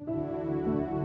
Música